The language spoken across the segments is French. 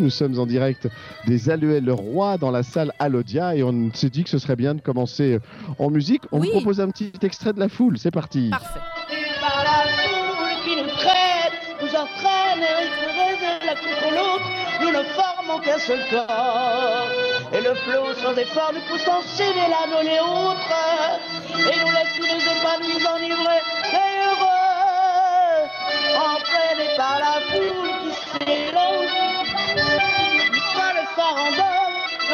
Nous sommes en direct des Alluets le Roi dans la salle Alodia et on s'est dit que ce serait bien de commencer en musique. On Oui. vous propose un petit extrait de la foule. C'est parti. Parfait. par la foule qui nous traite, nous entraîne et de la contre l'autre, nous ne formons qu'un seul corps. Et le flot sans effort nous pousse en céder l'un aux les autres, et nous laisse tous les épanouis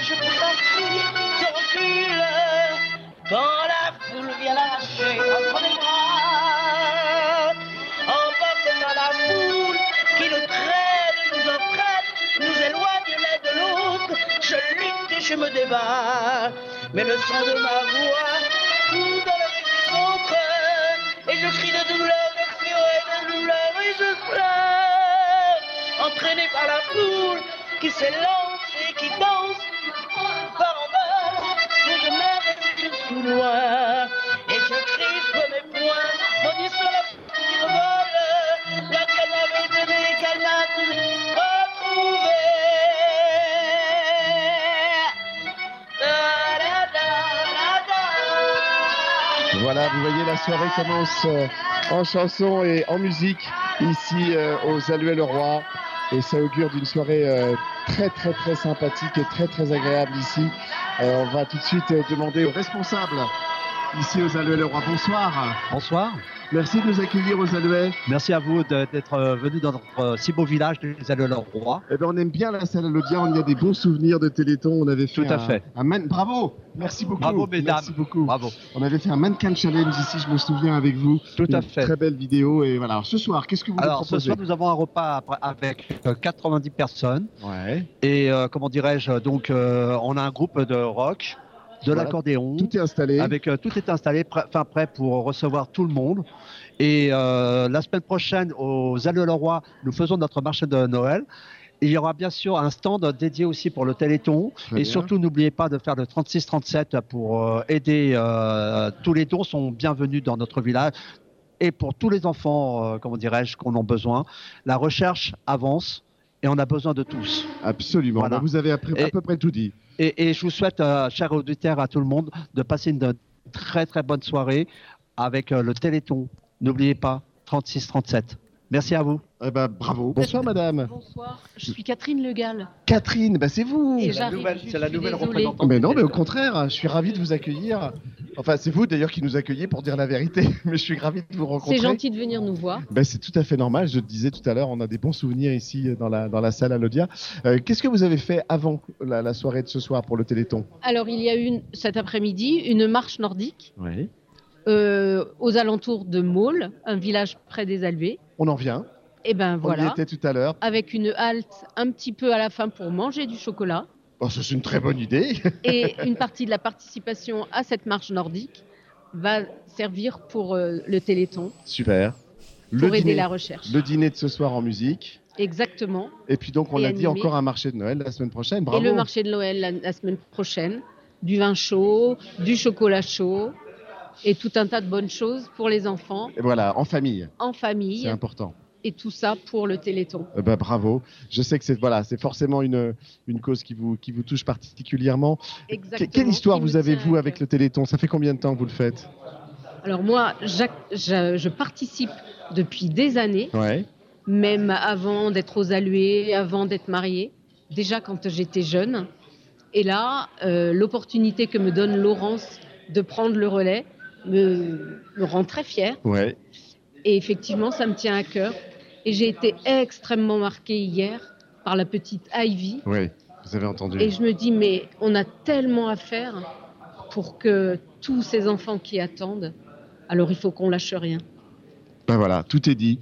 je cri, je recule quand la foule vient l'arracher entre mes bras. Emporté par la foule qui nous traîne, nous entraîne, nous éloigne l'un de l'autre. Je lutte et je me débat, mais le son de ma voix coule dans des autres. Et je crie de douleur, de fureur de douleur, et je pleure, entraîné par la foule qui s'élance et qui danse. Voilà, vous voyez, la soirée commence euh, en chanson et en musique ici euh, aux Alluets le Roi. Et ça augure d'une soirée euh, très très très sympathique et très très agréable ici. Euh, on va tout de suite euh, demander aux responsables ici aux Alluets le Roi. Bonsoir. Bonsoir. Merci de nous accueillir aux Alluets. Merci à vous d'être euh, venu dans notre euh, si beau village des Alleux le Roi. Eh ben, on aime bien la salle Alodia, on y a des bons souvenirs de Téléthon. On avait fait Tout à un- fait. un man- Bravo, merci beaucoup. Bravo, mesdames. Merci beaucoup. Bravo. On avait fait un mannequin challenge ici, je me souviens avec vous. Tout à Une fait. Très belle vidéo. Et voilà. Alors, ce soir, qu'est-ce que vous nous Alors ce proposez? soir, nous avons un repas avec euh, 90 personnes. Ouais. Et euh, comment dirais-je, donc euh, on a un groupe de rock, de Voilà. l'accordéon. Tout est installé. Avec euh, tout est installé, prêt, enfin prêt pour recevoir tout le monde. Et euh, la semaine prochaine, aux Alleux le Roi, nous faisons notre marché de Noël. Il y aura bien sûr un stand dédié aussi pour le Téléthon. Très et bien. surtout, n'oubliez pas de faire le 36-37 pour euh, aider. tous les dons sont bienvenus dans notre village. Et pour tous les enfants, euh, comment dirais-je, qu'on a besoin, la recherche avance et on a besoin de tous. Absolument. Voilà. Bah, vous avez à, peu près tout dit. Et, et je vous souhaite, euh, chers auditeurs, à tout le monde, de passer une très très bonne soirée avec euh, le Téléthon. N'oubliez pas, 36-37. Merci à vous. Eh ben, bravo. Bonsoir, madame. Bonsoir, je suis Catherine Le Gall. Catherine, bah, c'est vous. La nouvelle- c'est la nouvelle désolée. représentante. Mais non, mais au contraire, je suis ravi de vous accueillir. Enfin, c'est vous d'ailleurs qui nous accueillez pour dire la vérité, mais je suis ravi de vous rencontrer. C'est gentil de venir nous voir. Ben, c'est tout à fait normal. Je le disais tout à l'heure, on a des bons souvenirs ici euh, dans la, dans la salle Alodia. Euh, Qu'est-ce que vous avez fait avant la, la soirée de ce soir pour le Téléthon? Alors, il y a eu cet après-midi une marche nordique Oui. euh, aux alentours de Maule, un village près des Alluets. On en vient. Et ben On y voilà, était tout à l'heure. avec une halte un petit peu à la fin pour manger du chocolat. Oh, c'est une très bonne idée. Et une partie de la participation à cette marche nordique va servir pour euh, le Téléthon, Super. pour aider dîner, la recherche. le dîner de ce soir en musique. Exactement. Et puis donc, on Et l'a dit, encore un marché de Noël la semaine prochaine. Bravo. Et le marché de Noël la, la semaine prochaine, du vin chaud, du chocolat chaud et tout un tas de bonnes choses pour les enfants, Et voilà, en famille. en C'est famille important. Et tout ça pour le Téléthon. Eh ben, bravo. Je sais que c'est voilà, c'est forcément une, une cause qui vous, qui vous touche particulièrement. Exactement, quelle histoire vous avez, tient vous, à avec le Téléthon? Ça fait combien de temps que vous le faites? Alors moi, je, je participe depuis des années, Ouais. même avant d'être aux allués, avant d'être mariée, déjà quand j'étais jeune. Et là, euh, l'opportunité que me donne Laurence de prendre le relais me, me rend très fière. Ouais. Et effectivement, ça me tient à cœur. Et j'ai été extrêmement marquée hier par la petite Ivy. Oui. Vous avez entendu. Et je me dis, mais on a tellement à faire pour que tous ces enfants qui attendent, alors il faut qu'on lâche rien. Ben voilà, tout est dit.